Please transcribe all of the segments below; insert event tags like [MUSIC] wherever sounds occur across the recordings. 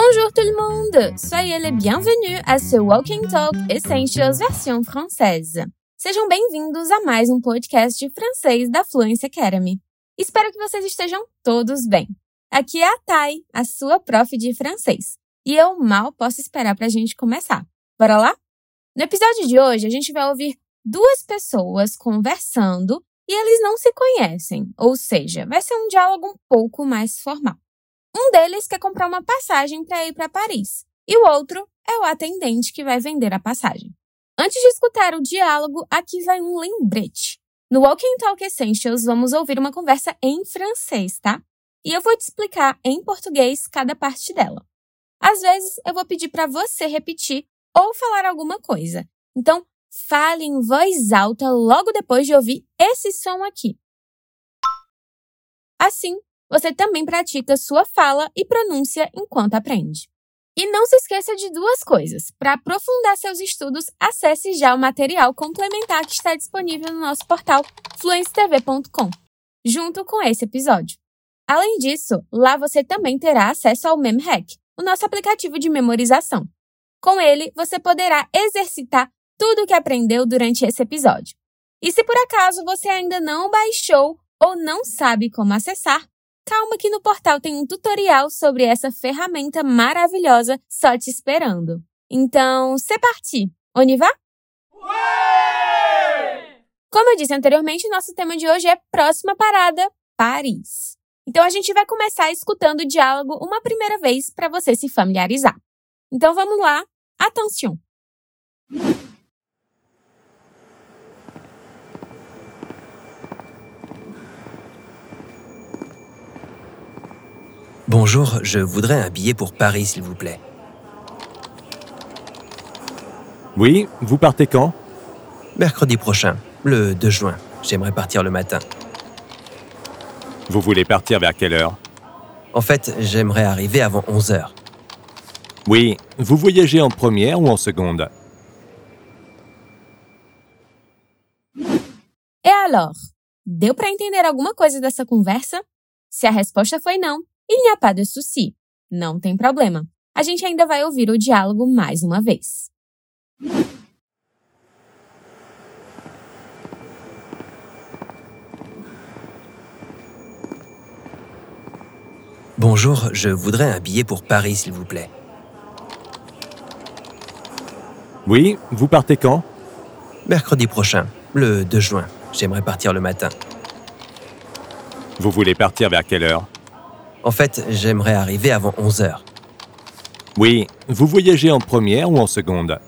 Bonjour tout le monde! Soyez les bienvenus à ce Walking Talk Essentials version française. Sejam bem-vindos a mais um podcast de francês da Fluency Academy. Espero que vocês estejam todos bem. Aqui é a Thay, a sua prof de francês, e eu mal posso esperar para a gente começar. Bora lá? No episódio de hoje, a gente vai ouvir duas pessoas conversando e eles não se conhecem, ou seja, vai ser um diálogo um pouco mais formal. Um deles quer comprar uma passagem para ir para Paris, e o outro é o atendente que vai vender a passagem. Antes de escutar o diálogo, aqui vai um lembrete. No Walking Talk Essentials, vamos ouvir uma conversa em francês, tá? E eu vou te explicar em português cada parte dela. Às vezes, eu vou pedir para você repetir ou falar alguma coisa. Então, fale em voz alta logo depois de ouvir esse som aqui. Assim, você também pratica sua fala e pronúncia enquanto aprende. E não se esqueça de duas coisas. Para aprofundar seus estudos, acesse já o material complementar que está disponível no nosso portal fluencetv.com, junto com esse episódio. Além disso, lá você também terá acesso ao MemHack, o nosso aplicativo de memorização. Com ele, você poderá exercitar tudo o que aprendeu durante esse episódio. E se por acaso você ainda não baixou ou não sabe como acessar, calma que no portal tem um tutorial sobre essa ferramenta maravilhosa só te esperando. Então, c'est parti! On y va? Como eu disse anteriormente, nosso tema de hoje é Próxima Parada, Paris. Então a gente vai começar escutando o diálogo uma primeira vez para você se familiarizar. Então vamos lá, attention! Bonjour, je voudrais un billet pour Paris, s'il vous plaît. Oui, vous partez quand? Mercredi prochain, le 2 juin. J'aimerais partir le matin. Vous voulez partir vers quelle heure? En fait, j'aimerais arriver avant 11 heures. Oui, vous voyagez en première ou en seconde? E alors? Deu para entender alguma coisa dessa conversa? Se a resposta foi não, il n'y a pas de souci. Não tem problema. A gente ainda vai ouvir o diálogo mais uma vez. Bonjour, je voudrais un billet pour Paris, s'il vous plaît. Oui, vous partez quand? Mercredi prochain, le 2 juin. J'aimerais partir le matin. Vous voulez partir vers quelle heure? En fait, j'aimerais arriver avant 11 heures. Oui, vous voyagez en première ou en seconde?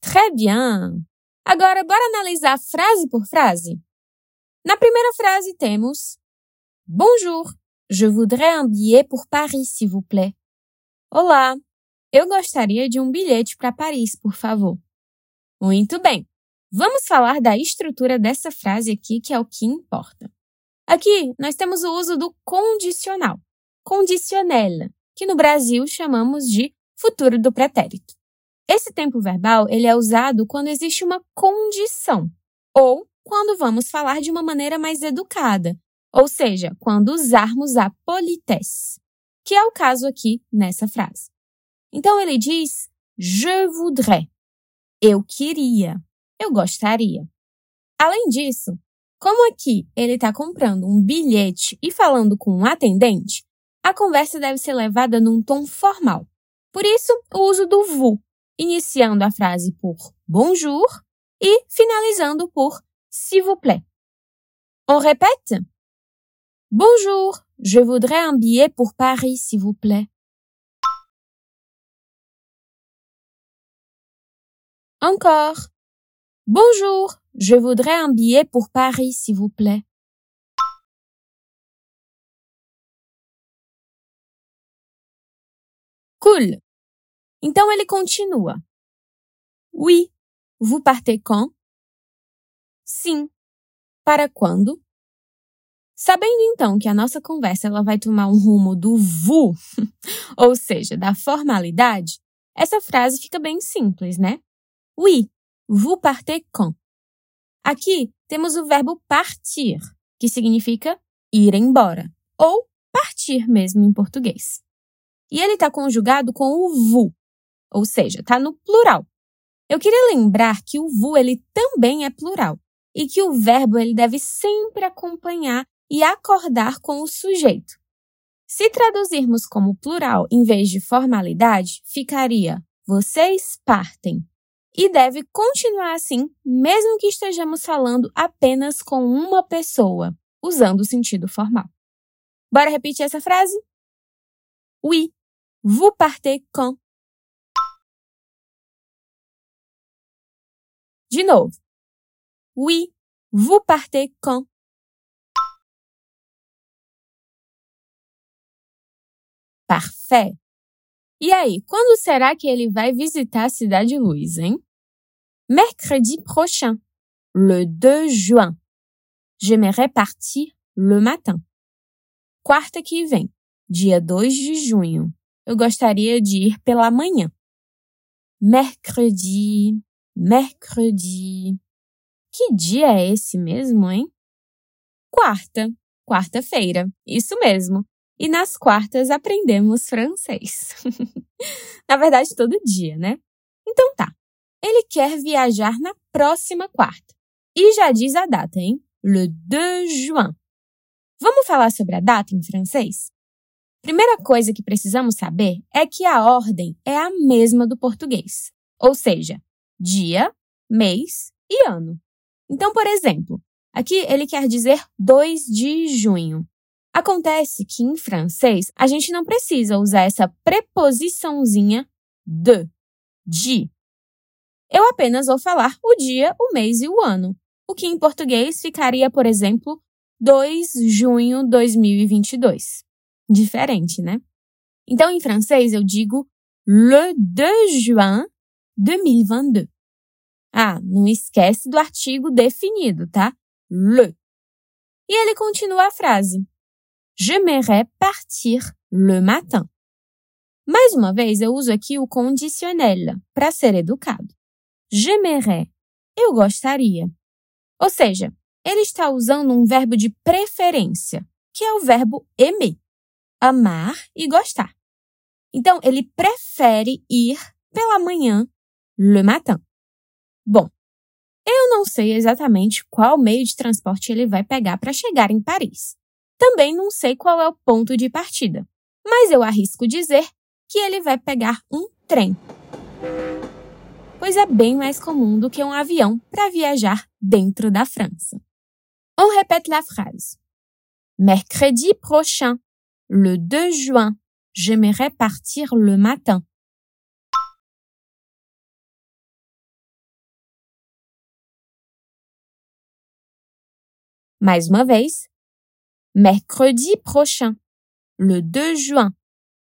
Très bien! Agora, bora analisar frase por frase? Na primeira frase temos Bonjour, je voudrais un billet pour Paris, s'il vous plaît. Olá, eu gostaria de um bilhete para Paris, por favor. Muito bem. Vamos falar da estrutura dessa frase aqui, que é o que importa. Aqui, nós temos o uso do condicional, conditionnel, que no Brasil chamamos de futuro do pretérito. Esse tempo verbal ele é usado quando existe uma condição ou quando vamos falar de uma maneira mais educada, ou seja, quando usarmos a politesse, que é o caso aqui nessa frase. Então ele diz je voudrais. Eu queria. Eu gostaria. Além disso, como aqui ele está comprando um bilhete e falando com um atendente, a conversa deve ser levada num tom formal. Por isso, o uso do vous, iniciando a frase por bonjour e finalizando por s'il vous plaît. On répète? Bonjour, je voudrais un billet pour Paris, s'il vous plaît. Encore. Bonjour, je voudrais un billet pour Paris, s'il vous plaît. Cool. Então ele continua. Oui, vous partez quand? Sim. Para quando? Sabendo então que a nossa conversa ela vai tomar um rumo do vous, [LAUGHS] ou seja, da formalidade, essa frase fica bem simples, né? Oui, vous partez quand? Aqui temos o verbo partir, que significa ir embora. ou partir mesmo em português. E ele está conjugado com o vous, ou seja, está no plural. Eu queria lembrar que o vous ele também é plural e que o verbo ele deve sempre acompanhar e acordar com o sujeito. Se traduzirmos como plural em vez de formalidade, ficaria vocês partem. E deve continuar assim, mesmo que estejamos falando apenas com uma pessoa, usando o sentido formal. Bora repetir essa frase? Oui, vous partez quand? De novo. Oui, vous partez quand? Parfait. E aí, quando será que ele vai visitar a Cidade Luz, hein? Mercredi prochain, le 2 juin. J'aimerais partir le matin. Quarta que vem, dia 2 de junho. Eu gostaria de ir pela manhã. Mercredi, mercredi. Que dia é esse mesmo, hein? Quarta, quarta-feira. Isso mesmo. E nas quartas aprendemos francês. [LAUGHS] na verdade, todo dia, né? Então tá. Ele quer viajar na próxima quarta. E já diz a data, hein? Le 2 juin. Vamos falar sobre a data em francês? Primeira coisa que precisamos saber é que a ordem é a mesma do português, ou seja, dia, mês e ano. Então, por exemplo, aqui ele quer dizer 2 de junho. Acontece que em francês a gente não precisa usar essa preposiçãozinha de, de. Eu apenas vou falar o dia, o mês e o ano, o que em português ficaria, por exemplo, 2 de junho 2022. Diferente, né? Então, em francês, eu digo le 2 juin 2022. Ah, não esquece do artigo definido, tá? Le. E ele continua a frase. J'aimerais partir le matin. Mais uma vez, eu uso aqui o conditionnel para ser educado. J'aimerais. Eu gostaria. Ou seja, ele está usando um verbo de preferência, que é o verbo aimer. Amar e gostar. Então, ele prefere ir pela manhã, le matin. Bom, eu não sei exatamente qual meio de transporte ele vai pegar para chegar em Paris. Também não sei qual é o ponto de partida, mas eu arrisco dizer que ele vai pegar um trem. Pois é bem mais comum do que um avião para viajar dentro da França. On répète la phrase. Mercredi prochain, le 2 juin, j'aimerais partir le matin. Mais uma vez. Mercredi prochain, le 2 juin.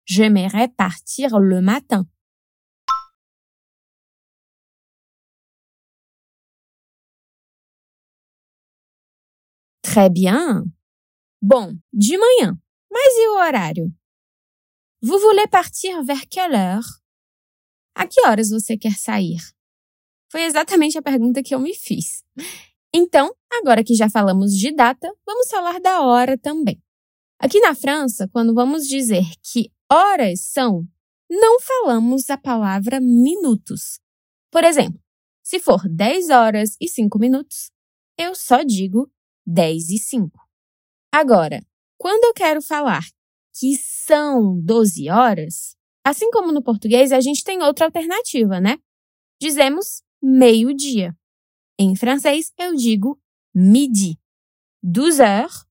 J'aimerais partir le matin. Très bien. Bon, du manhã. Mas e o horário? Vous voulez partir vers quelle heure? A que horas você quer sair? Foi exatamente a pergunta que eu me fiz. Então, agora que já falamos de data, vamos falar da hora também. Aqui na França, quando vamos dizer que horas são, não falamos a palavra minutos. Por exemplo, se for 10 horas e 5 minutos, eu só digo 10 e 5. Agora, quando eu quero falar que são 12 horas, assim como no português, a gente tem outra alternativa, né? Dizemos meio-dia. Em francês, eu digo midi, 12 heures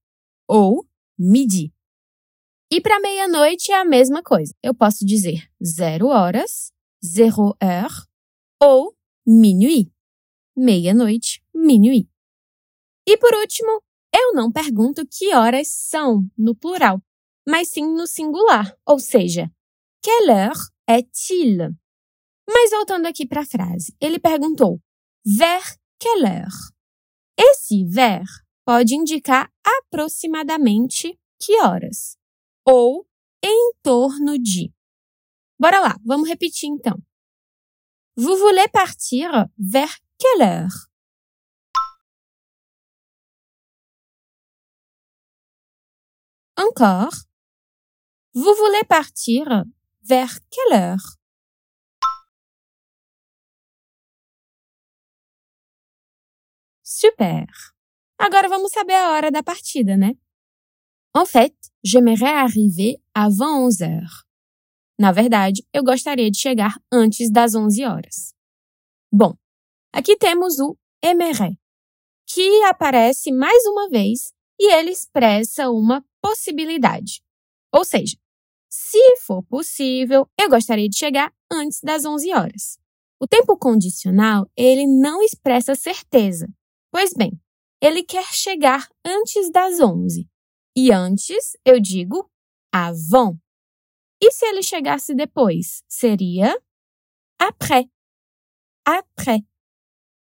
ou midi. E para meia-noite é a mesma coisa. Eu posso dizer zero horas, zero heure ou minuit. Meia-noite, minuit. E por último, eu não pergunto que horas são no plural, mas sim no singular, ou seja, quelle heure est-il? Mas voltando aqui para a frase, ele perguntou vers quelle heure? Esse ver pode indicar aproximadamente que horas ou em torno de. Bora lá, vamos repetir então. Vous voulez partir vers quelle heure? Encore. Vous voulez partir vers quelle heure? Super! Agora vamos saber a hora da partida, né? En fait, j'aimerais arriver avant 11 heures. Na verdade, eu gostaria de chegar antes das 11 horas. Bom, aqui temos o aimerait, que aparece mais uma vez e ele expressa uma possibilidade. Ou seja, se for possível, eu gostaria de chegar antes das 11 horas. O tempo condicional, ele não expressa certeza. Pois bem, ele quer chegar antes das 11. E antes, eu digo avant. E se ele chegasse depois? Seria après. Après.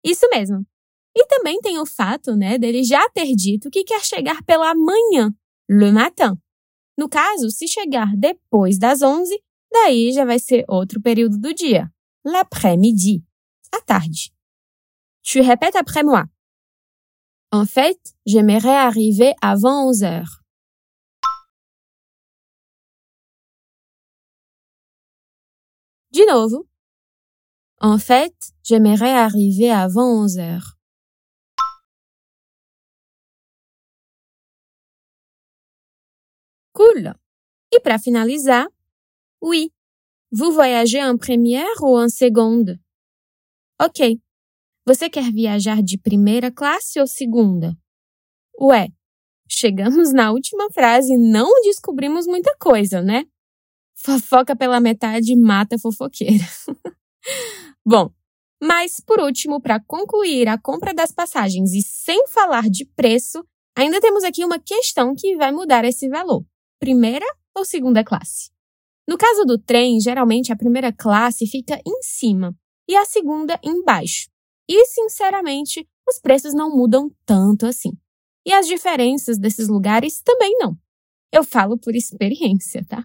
Isso mesmo. E também tem o fato, né, dele já ter dito que quer chegar pela manhã, le matin. No caso, se chegar depois das 11, daí já vai ser outro período do dia, l'après-midi, à tarde. Tu répètes après moi. En fait, j'aimerais arriver avant 11 heures. De novo. En fait, j'aimerais arriver avant 11 heures. Cool. E para finalizar, oui. Vous voyagez en première ou en seconde? Ok. Você quer viajar de primeira classe ou segunda? Ué, chegamos na última frase e não descobrimos muita coisa, né? Fofoca pela metade mata fofoqueira. [LAUGHS] Bom, mas por último, para concluir a compra das passagens e sem falar de preço, ainda temos aqui uma questão que vai mudar esse valor: primeira ou segunda classe? No caso do trem, geralmente a primeira classe fica em cima e a segunda embaixo. E, sinceramente, os preços não mudam tanto assim. E as diferenças desses lugares também não. Eu falo por experiência, tá?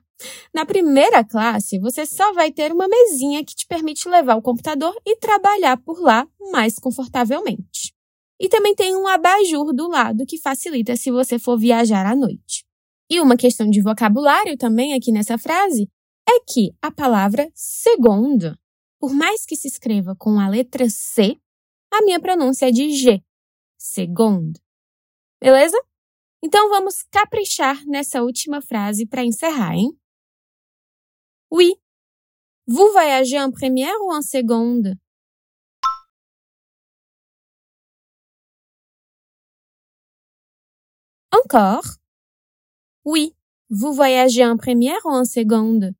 Na primeira classe, você só vai ter uma mesinha que te permite levar o computador e trabalhar por lá mais confortavelmente. E também tem um abajur do lado que facilita se você for viajar à noite. E uma questão de vocabulário também aqui nessa frase é que a palavra segundo, por mais que se escreva com a letra C, a minha pronúncia é de G. Segundo. Beleza? Então vamos caprichar nessa última frase para encerrar, hein? Oui. Vous voyagez en première ou en seconde? Encore. Oui. Vous voyagez en première ou en seconde?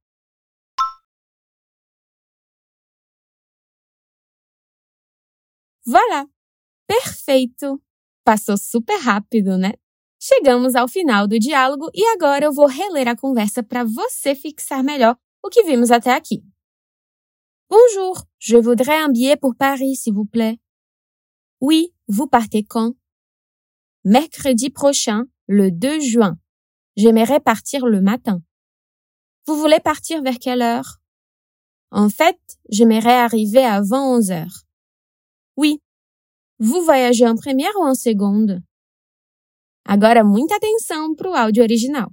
Voilà! Perfeito! Passou super rápido, né? Chegamos ao final do diálogo e agora eu vou reler a conversa para você fixar melhor o que vimos até aqui. Bonjour, je voudrais un billet pour Paris, s'il vous plaît. Oui, vous partez quand? Mercredi prochain, le 2 juin. J'aimerais partir le matin. Vous voulez partir vers quelle heure? En fait, j'aimerais arriver avant 11 heures. Oui. Vous voyagez en première ou en seconde? Agora muita atenção para o áudio original.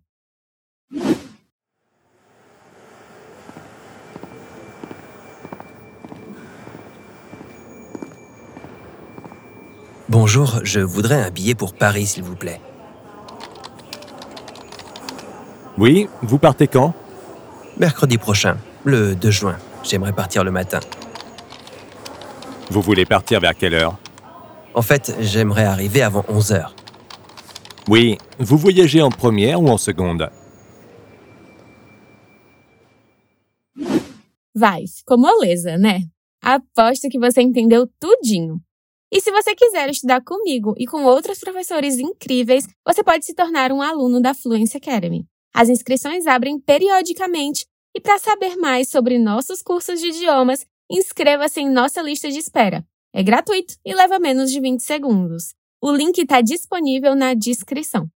Bonjour, je voudrais un billet pour Paris, s'il vous plaît. Oui, vous partez quand? Mercredi prochain, le 2 juin. J'aimerais partir le matin. Vous voulez partir vers quelle heure? En fait, j'aimerais arriver avant 11 heures. Oui, vous voyagez en première ou en seconde? Vai, ficou moleza, né? Aposto que você entendeu tudinho. E se você quiser estudar comigo e com outros professores incríveis, você pode se tornar um aluno da Fluency Academy. As inscrições abrem periodicamente e para saber mais sobre nossos cursos de idiomas, inscreva-se em nossa lista de espera. É gratuito e leva menos de 20 segundos. O link está disponível na descrição.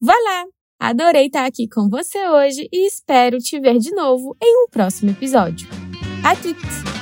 Vá lá! Adorei estar aqui com você hoje e espero te ver de novo em um próximo episódio. A toutes!